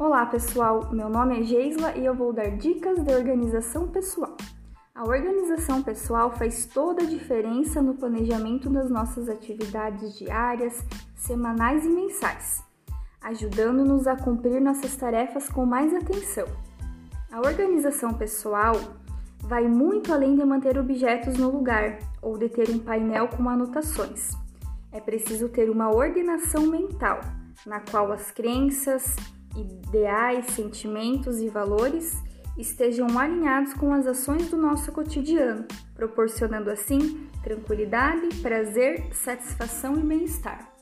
Olá pessoal, meu nome é Geisla e eu vou dar dicas de organização pessoal. A organização pessoal faz toda a diferença no planejamento das nossas atividades diárias, semanais e mensais, ajudando-nos a cumprir nossas tarefas com mais atenção. A organização pessoal vai muito além de manter objetos no lugar ou de ter um painel com anotações. É preciso ter uma ordenação mental, na qual as crenças, ideais, sentimentos e valores estejam alinhados com as ações do nosso cotidiano, proporcionando assim tranquilidade, prazer, satisfação e bem-estar.